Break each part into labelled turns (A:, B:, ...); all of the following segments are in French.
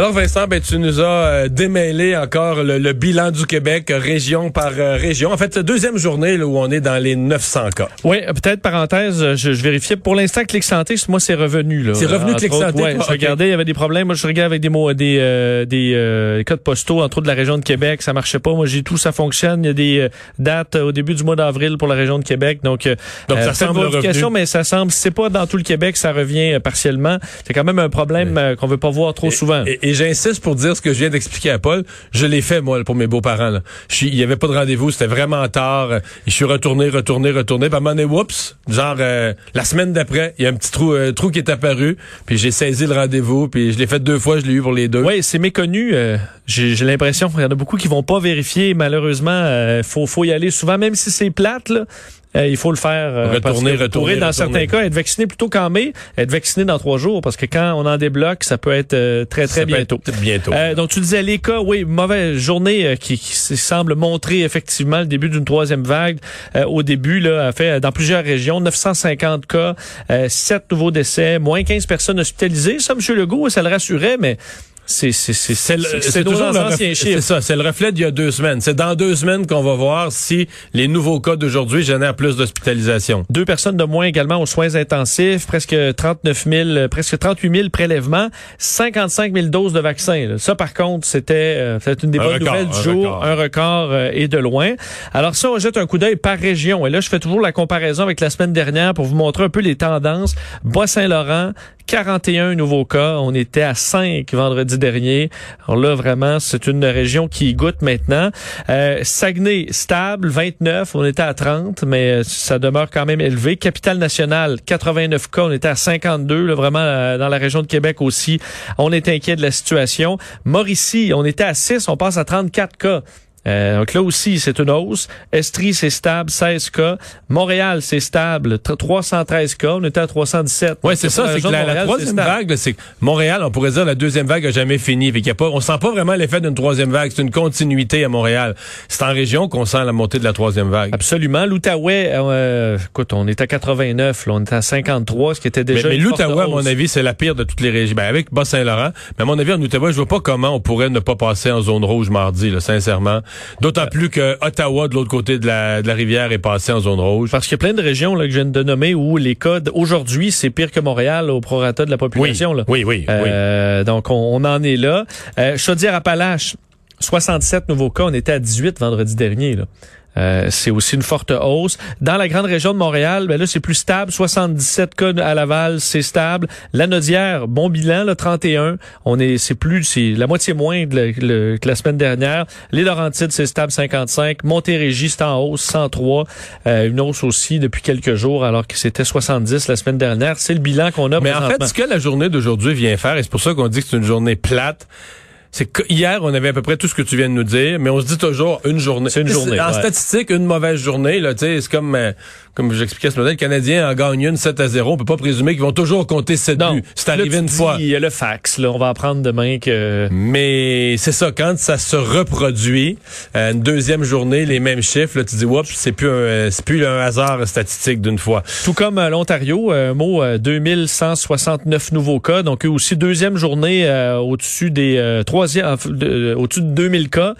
A: Alors Vincent, ben, tu nous as euh, démêlé encore le, bilan du Québec euh, région par euh, région. En fait, c'est deuxième journée là, où on est dans les 900 cas.
B: Oui, peut-être parenthèse, je, je, vérifiais. Pour l'instant, Clic Santé, moi, c'est revenu.
A: C'est revenu Clic Santé?
B: Ouais, je regardais, il y avait des problèmes. Moi, je regardais avec des mots, des, des codes postaux, entre autres de la région de Québec. Ça marchait pas. Moi, j'ai tout, ça fonctionne. Il y a des dates au début du mois d'avril pour la région de Québec. Donc,
A: donc ça semble revenu.
B: mais ça semble, c'est pas dans tout le Québec, ça revient partiellement. C'est quand même un problème qu'on veut pas voir trop souvent.
A: Et, j'insiste pour dire ce que je viens d'expliquer à Paul. Je l'ai fait, moi, pour mes beaux-parents. Il y avait pas de rendez-vous, c'était vraiment tard. Je suis retourné, retourné, retourné. Puis à un moment donné, oups, genre euh, la semaine d'après, il y a un petit trou, euh, trou qui est apparu. Puis j'ai saisi le rendez-vous, puis je l'ai fait deux fois, je l'ai eu pour les deux.
B: Oui, c'est méconnu. Euh, j'ai l'impression qu'il y en a beaucoup qui vont pas vérifier. Malheureusement, faut, faut y aller souvent, même si c'est plate. Là. Euh, il faut le faire.
A: Euh, retourner, retourner.
B: Dans certains cas, être vacciné plutôt qu'en mai, être vacciné dans trois jours, parce que quand on en débloque, ça peut être euh, très, très bientôt.
A: bientôt.
B: donc, tu disais les cas, oui, mauvaise journée qui, semble montrer effectivement le début d'une troisième vague. au début, là, a fait dans plusieurs régions, 950 cas, 7 nouveaux décès, moins 15 personnes hospitalisées. Ça, M. Legault, ça le rassurait, mais c'est
A: toujours anciens C'est ça, c'est le reflet d'il y a deux semaines. C'est dans deux semaines qu'on va voir si les nouveaux cas d'aujourd'hui génèrent plus d'hospitalisation.
B: Deux personnes de moins également aux soins intensifs, presque 39 000, presque 38 000 prélèvements, 55 000 doses de vaccins. Ça, par contre, c'était euh, une des bonnes nouvelles du jour, un record euh, et de loin. Alors ça, on jette un coup d'œil par région. Et là, je fais toujours la comparaison avec la semaine dernière pour vous montrer un peu les tendances. Bas-Saint-Laurent, 41 nouveaux cas. On était à 5 vendredi dernier. Alors là, vraiment, c'est une région qui goûte maintenant. Euh, Saguenay, stable, 29. On était à 30, mais ça demeure quand même élevé. Capitale nationale, 89 cas. On était à 52. Là, vraiment, euh, dans la région de Québec aussi, on est inquiet de la situation. Mauricie, on était à 6. On passe à 34 cas. Euh, donc là aussi, c'est une hausse. Estrie, c'est stable, 16 cas. Montréal, c'est stable, 313 cas. On était à 317.
A: Oui, c'est ça. C'est que la, troisième vague, c'est que Montréal, on pourrait dire la deuxième vague a jamais fini. Fait y a pas, on sent pas vraiment l'effet d'une troisième vague. C'est une continuité à Montréal. C'est en région qu'on sent la montée de la troisième vague.
B: Absolument. L'Outaouais, euh, écoute, on est à 89, là, on est à 53, ce qui était déjà.
A: Mais, mais l'Outaouais, à mon avis, c'est la pire de toutes les régions. Ben, avec Bas-Saint-Laurent. Mais à mon avis, en Outaouais, je vois pas comment on pourrait ne pas passer en zone rouge mardi, là, sincèrement. D'autant plus que Ottawa, de l'autre côté de la, de la rivière, est passé en zone rouge.
B: Parce qu'il y a plein de régions là, que je viens de nommer où les codes, aujourd'hui, c'est pire que Montréal au prorata de la population.
A: Oui,
B: là.
A: oui, oui.
B: Euh, donc, on, en est là. Euh, Chaudière-Appalaches, 67 nouveaux cas. On était à 18 vendredi dernier. Là. Euh, c'est aussi une forte hausse. Dans la grande région de Montréal, ben là, c'est plus stable. 77 cas à Laval, c'est stable. La Nodière, bon bilan, là, 31. On est, c'est plus, c'est la moitié moins que la semaine dernière. Les Laurentides, c'est stable, 55. Montérégie, c'est en hausse, 103. Euh, une hausse aussi depuis quelques jours, alors que c'était 70 la semaine dernière. C'est le bilan qu'on a
A: Mais en fait, ce que la journée d'aujourd'hui vient faire, et c'est pour ça qu'on dit que c'est une journée plate, c'est qu'hier, on avait à peu près tout ce que tu viens de nous dire, mais on se dit toujours une journée.
B: C'est une journée.
A: En statistique, une mauvaise journée, là, tu sais, c'est comme, euh, comme j'expliquais ce matin, le Canadien en gagne une 7 à 0. On peut pas présumer qu'ils vont toujours compter 7 buts. C'est arrivé une fois.
B: Il y a le fax, là. On va apprendre demain que.
A: Mais c'est ça, quand ça se reproduit, euh, une deuxième journée, les mêmes chiffres, là, tu dis, oups, c'est plus un, c'est plus un hasard statistique d'une fois.
B: Tout comme euh, l'Ontario, un mot, 2169 nouveaux cas. Donc, eux aussi, deuxième journée au-dessus des euh, au-dessus de 2000 cas,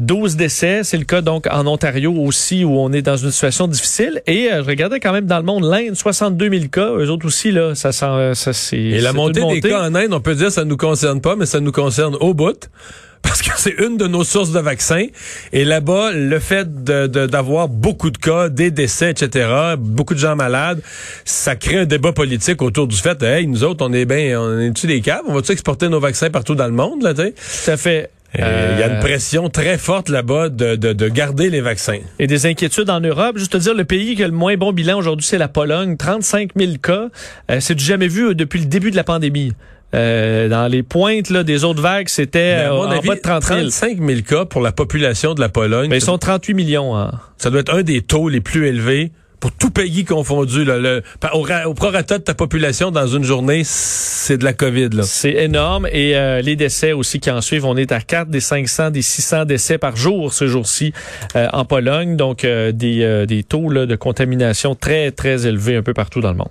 B: 12 décès. C'est le cas donc en Ontario aussi où on est dans une situation difficile. Et euh, je regardais quand même dans le monde, l'Inde, 62 000 cas. Eux autres aussi, là, ça, sent, ça c'est...
A: Et la montée des cas en Inde, on peut dire ça nous concerne pas, mais ça nous concerne au bout parce que c'est une de nos sources de vaccins. Et là-bas, le fait d'avoir de, beaucoup de cas, des décès, etc., beaucoup de gens malades, ça crée un débat politique autour du fait, hey, nous autres, on est bien, on est-tu des caves? On va-tu exporter nos vaccins partout dans le monde, là, tu sais?
B: Tout à fait.
A: Il y a une euh, pression très forte là-bas de, de, de, garder les vaccins.
B: Et des inquiétudes en Europe. Juste te dire, le pays qui a le moins bon bilan aujourd'hui, c'est la Pologne. 35 000 cas. Euh, c'est du jamais vu euh, depuis le début de la pandémie. Euh, dans les pointes là, des autres vagues, c'était euh, en bas de 30 000.
A: 35 000 cas pour la population de la Pologne.
B: Mais ils sont 38 millions. Hein.
A: Ça doit être un des taux les plus élevés pour tout pays confondu, là, le, au, au prorata de ta population dans une journée, c'est de la COVID.
B: C'est énorme. Et euh, les décès aussi qui en suivent, on est à 4 des 500, des 600 décès par jour ce jour-ci euh, en Pologne. Donc, euh, des, des taux là, de contamination très, très élevés un peu partout dans le monde.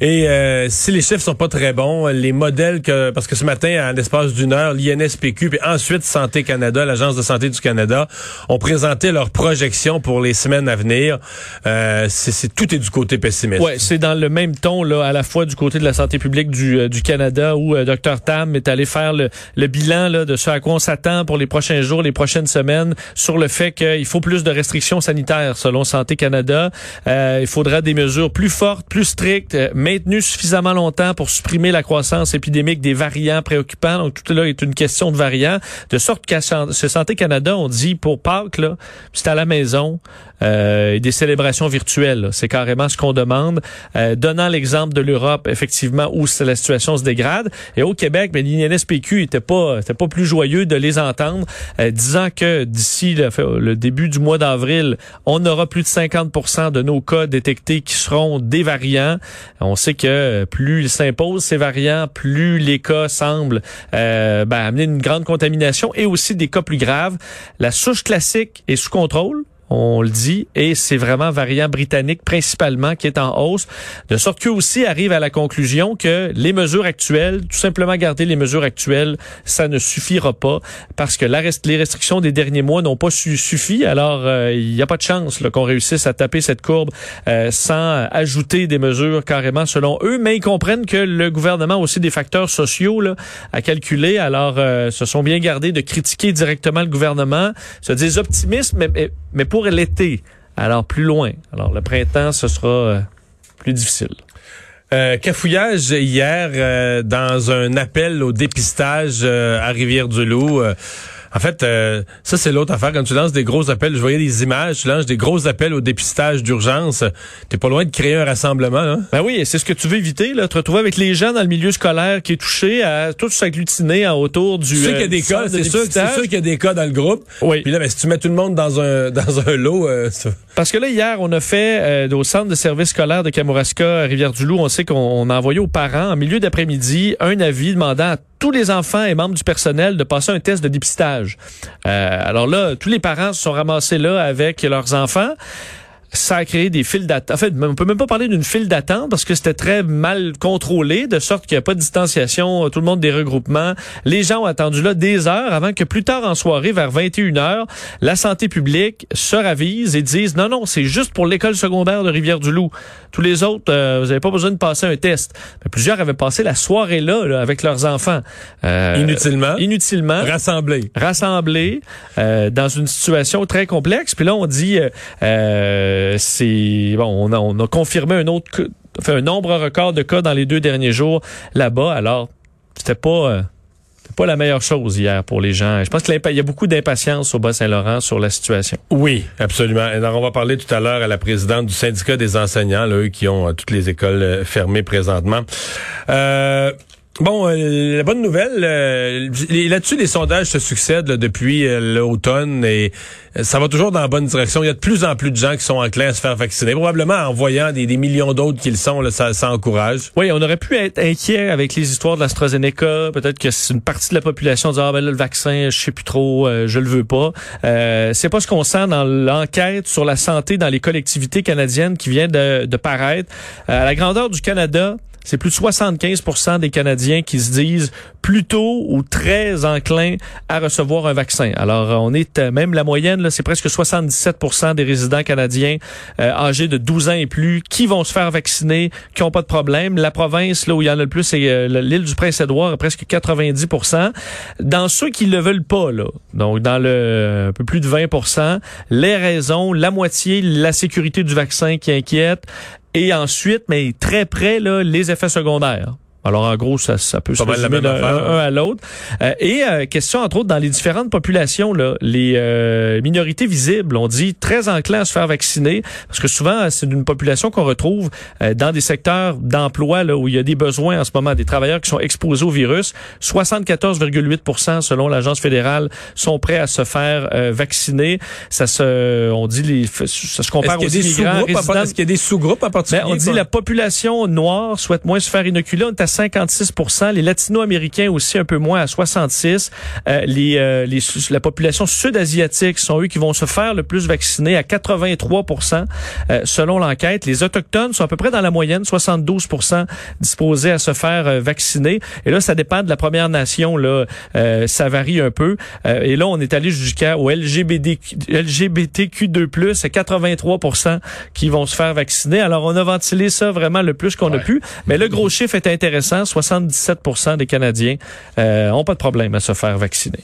A: Et euh, si les chiffres sont pas très bons, les modèles que parce que ce matin, à l'espace d'une heure, l'INSPQ puis ensuite Santé Canada, l'agence de santé du Canada, ont présenté leurs projections pour les semaines à venir. Euh, c'est tout est du côté pessimiste.
B: Ouais, c'est dans le même ton là, à la fois du côté de la santé publique du, euh, du Canada où euh, Dr Tam est allé faire le, le bilan là, de ce à quoi on s'attend pour les prochains jours, les prochaines semaines, sur le fait qu'il faut plus de restrictions sanitaires selon Santé Canada. Euh, il faudra des mesures plus fortes, plus strictes euh, maintenu suffisamment longtemps pour supprimer la croissance épidémique des variants préoccupants. Donc, tout là est une question de variants. De sorte qu'à Santé Canada, on dit pour Pâques, là, c'est à la maison, euh, des célébrations virtuelles. C'est carrément ce qu'on demande. Euh, donnant l'exemple de l'Europe, effectivement, où la situation se dégrade. Et au Québec, mais l'INSPQ était pas, était pas plus joyeux de les entendre, euh, disant que d'ici le, le, début du mois d'avril, on aura plus de 50% de nos cas détectés qui seront des variants. On sait que plus ils s'imposent ces variants, plus les cas semblent euh, ben, amener une grande contamination et aussi des cas plus graves. La souche classique est sous contrôle on le dit, et c'est vraiment variant britannique principalement qui est en hausse, de sorte qu'eux aussi arrivent à la conclusion que les mesures actuelles, tout simplement garder les mesures actuelles, ça ne suffira pas parce que la les restrictions des derniers mois n'ont pas suffi. Alors, euh, il n'y a pas de chance qu'on réussisse à taper cette courbe euh, sans ajouter des mesures carrément selon eux, mais ils comprennent que le gouvernement a aussi des facteurs sociaux là, à calculer. Alors, euh, se sont bien gardés de critiquer directement le gouvernement, se disent optimistes, mais pour l'été. Alors, plus loin. Alors, le printemps, ce sera euh, plus difficile.
A: Euh, cafouillage hier euh, dans un appel au dépistage à Rivière-du-Loup. En fait, euh, ça, c'est l'autre affaire. Quand tu lances des gros appels, je voyais des images, tu lances des gros appels au dépistage d'urgence. T'es pas loin de créer un rassemblement. Hein?
B: Ben oui, c'est ce que tu veux éviter, là, te retrouver avec les gens dans le milieu scolaire qui est touché à tout s'agglutiner autour du. Tu
A: sais qu'il y a des cas, c'est sûr, sûr qu'il y a des cas dans le groupe. Oui. Puis là, ben, si tu mets tout le monde dans un dans un lot. Euh,
B: Parce que là, hier, on a fait euh, au centre de service scolaire de Kamouraska, Rivière-du-Loup, on sait qu'on a envoyé aux parents en milieu d'après-midi un avis demandant à tous les enfants et membres du personnel de passer un test de dépistage. Euh, alors là, tous les parents se sont ramassés là avec leurs enfants ça a créé des files d'attente. En fait, on peut même pas parler d'une file d'attente parce que c'était très mal contrôlé, de sorte qu'il n'y a pas de distanciation, tout le monde des regroupements. Les gens ont attendu là des heures avant que plus tard en soirée, vers 21 h la santé publique se ravise et dise non, non, c'est juste pour l'école secondaire de Rivière-du-Loup. Tous les autres, euh, vous n'avez pas besoin de passer un test. Mais plusieurs avaient passé la soirée là, avec leurs enfants.
A: Euh, inutilement.
B: Inutilement.
A: Rassemblés.
B: Rassemblés euh, dans une situation très complexe. Puis là, on dit... Euh, euh, c'est bon, on a, confirmé un autre, fait un nombre record de cas dans les deux derniers jours là-bas. Alors, c'était pas euh, pas la meilleure chose hier pour les gens. Je pense qu'il y a beaucoup d'impatience au Bas-Saint-Laurent sur la situation.
A: Oui, absolument. Alors, on va parler tout à l'heure à la présidente du syndicat des enseignants, là, eux qui ont euh, toutes les écoles fermées présentement. Euh, Bon, euh, la bonne nouvelle, euh, là-dessus, les sondages se succèdent depuis euh, l'automne et ça va toujours dans la bonne direction. Il y a de plus en plus de gens qui sont enclins à se faire vacciner. Probablement en voyant des, millions d'autres qui le sont, là, ça, ça, encourage.
B: Oui, on aurait pu être inquiet avec les histoires de l'AstraZeneca. Peut-être que c'est une partie de la population dit ah ben là, le vaccin, je sais plus trop, je le veux pas. c'est pas ce qu'on sent dans l'enquête sur la santé dans les collectivités canadiennes qui vient de, de paraître. à la grandeur du Canada, c'est plus de 75% des Canadiens qui se disent plutôt ou très enclins à recevoir un vaccin. Alors, on est euh, même la moyenne, c'est presque 77% des résidents canadiens euh, âgés de 12 ans et plus qui vont se faire vacciner, qui n'ont pas de problème. La province là où il y en a le plus, c'est euh, l'île du Prince-Édouard, presque 90% Dans ceux qui le veulent pas, là, donc dans le peu plus de 20% les raisons, la moitié, la sécurité du vaccin qui inquiète, et ensuite, mais très près, là, les effets secondaires. Alors, en gros, ça, ça peut se résumer d'un un, à l'autre. Euh, et euh, question, entre autres, dans les différentes populations, là, les euh, minorités visibles, on dit très enclin à se faire vacciner, parce que souvent, c'est une population qu'on retrouve dans des secteurs d'emploi là où il y a des besoins en ce moment, des travailleurs qui sont exposés au virus. 74,8 selon l'agence fédérale, sont prêts à se faire vacciner. Ça se, on dit, les, ça se compare aux immigrants
A: Est-ce qu'il y a des sous-groupes à partir
B: ben, On dit la population noire souhaite moins se faire inoculer. On est à 56% Les latino-américains aussi un peu moins à 66 euh, les, euh, les, la population sud-asiatique sont eux qui vont se faire le plus vacciner à 83% euh, selon l'enquête. Les autochtones sont à peu près dans la moyenne, 72% disposés à se faire euh, vacciner. Et là, ça dépend de la Première Nation. Là, ça varie un peu. et là, on est allé jusqu'au LGBT, LGBTQ2+, c'est 83% qui vont se faire vacciner. Alors, on a ventilé ça vraiment le plus qu'on a pu. Mais le gros chiffre est intéressant. 77% des Canadiens euh, ont pas de problème à se faire vacciner.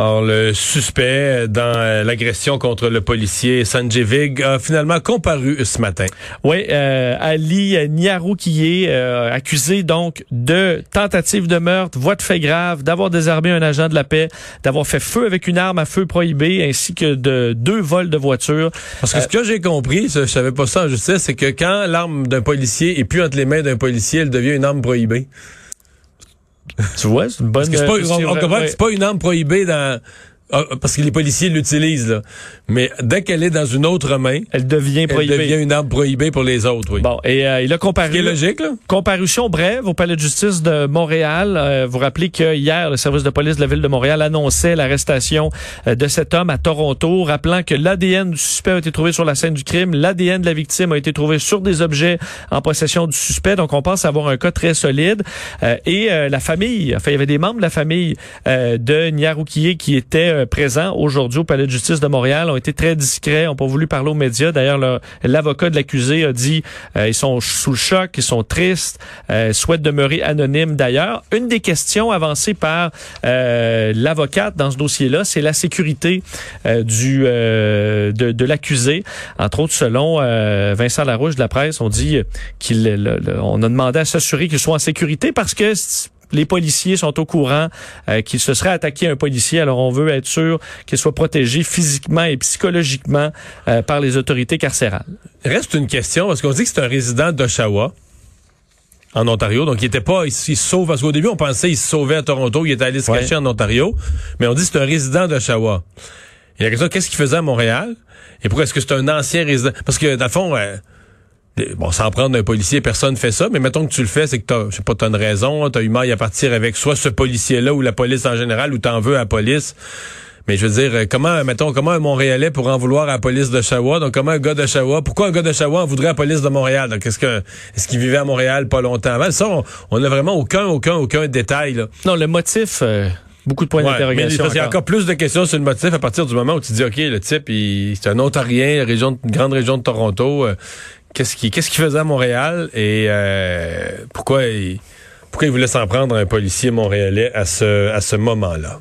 A: Alors, le suspect dans euh, l'agression contre le policier Sanjay Vig a finalement comparu ce matin.
B: Oui, euh, Ali Niaroukiye, euh, accusé donc de tentative de meurtre, voie de fait grave, d'avoir désarmé un agent de la paix, d'avoir fait feu avec une arme à feu prohibée, ainsi que de deux vols de voiture.
A: Parce que ce que j'ai compris, je savais pas ça en justice, c'est que quand l'arme d'un policier est plus entre les mains d'un policier, elle devient une arme prohibée.
B: Tu vois, c'est une bonne...
A: Parce que c'est pas, on, comprend que c'est pas une arme prohibée dans parce que les policiers l'utilisent, là. Mais dès qu'elle est dans une autre main,
B: elle devient prohibée.
A: Elle devient une arme prohibée pour les autres, oui.
B: Bon, et euh, il a comparu.
A: Ce logique, là.
B: Comparution brève au palais de justice de Montréal. Euh, vous rappelez que hier, le service de police de la ville de Montréal annonçait l'arrestation euh, de cet homme à Toronto, rappelant que l'ADN du suspect a été trouvé sur la scène du crime, l'ADN de la victime a été trouvé sur des objets en possession du suspect. Donc, on pense avoir un cas très solide. et la famille, enfin, il y avait des membres de la famille de Niaroukié qui étaient euh, présents aujourd'hui au palais de justice de Montréal ont été très discrets, ont pas voulu parler aux médias. D'ailleurs, l'avocat de l'accusé a dit euh, ils sont sous le choc, ils sont tristes, euh, souhaitent demeurer anonymes. D'ailleurs, une des questions avancées par euh, l'avocate dans ce dossier-là, c'est la sécurité du de, de l'accusé. Entre autres, selon Vincent Larouche de la presse, on dit qu'il on a demandé à s'assurer qu'il soit en sécurité parce que les policiers sont au courant euh, qu'il se serait attaqué à un policier. Alors, on veut être sûr qu'il soit protégé physiquement et psychologiquement euh, par les autorités carcérales.
A: Reste une question, parce qu'on dit que c'est un résident d'Oshawa en Ontario. Donc, il était pas, il, se sauve, parce qu'au début, on pensait qu'il se sauvait à Toronto, il était allé se cacher en Ontario. Mais on dit que c'est un résident d'Oshawa. Il y a question, qu'est-ce qu'il faisait à Montréal? Et pourquoi est-ce que c'est un ancien résident? Parce que, dans le fond, euh, bon, sans prendre un policier, personne fait ça, mais mettons que tu le fais, c'est que t'as, je sais pas, t'as une raison, t'as eu maille à partir avec soit ce policier-là ou la police en général, ou t'en veux à la police. Mais je veux dire, comment, mettons, comment un Montréalais pourrait en vouloir à la police d'Oshawa? Donc, comment un gars d'Oshawa, pourquoi un gars d'Oshawa en voudrait à la police de Montréal? Donc, est-ce que, est-ce qu'il vivait à Montréal pas longtemps avant? Ça, on, n'a vraiment aucun, aucun, aucun détail, là.
B: Non, le motif, euh, beaucoup de points d'interrogation.
A: Il y a encore plus de questions sur le motif à partir du moment où tu dis, OK, le type, il, c'est un Ontarien, région, une grande région de Toronto. Euh, qu'est-ce qu'il qu'est-ce qu'il faisait à Montréal et euh, pourquoi il pourquoi il voulait s'en prendre à un policier montréalais à ce à ce moment-là?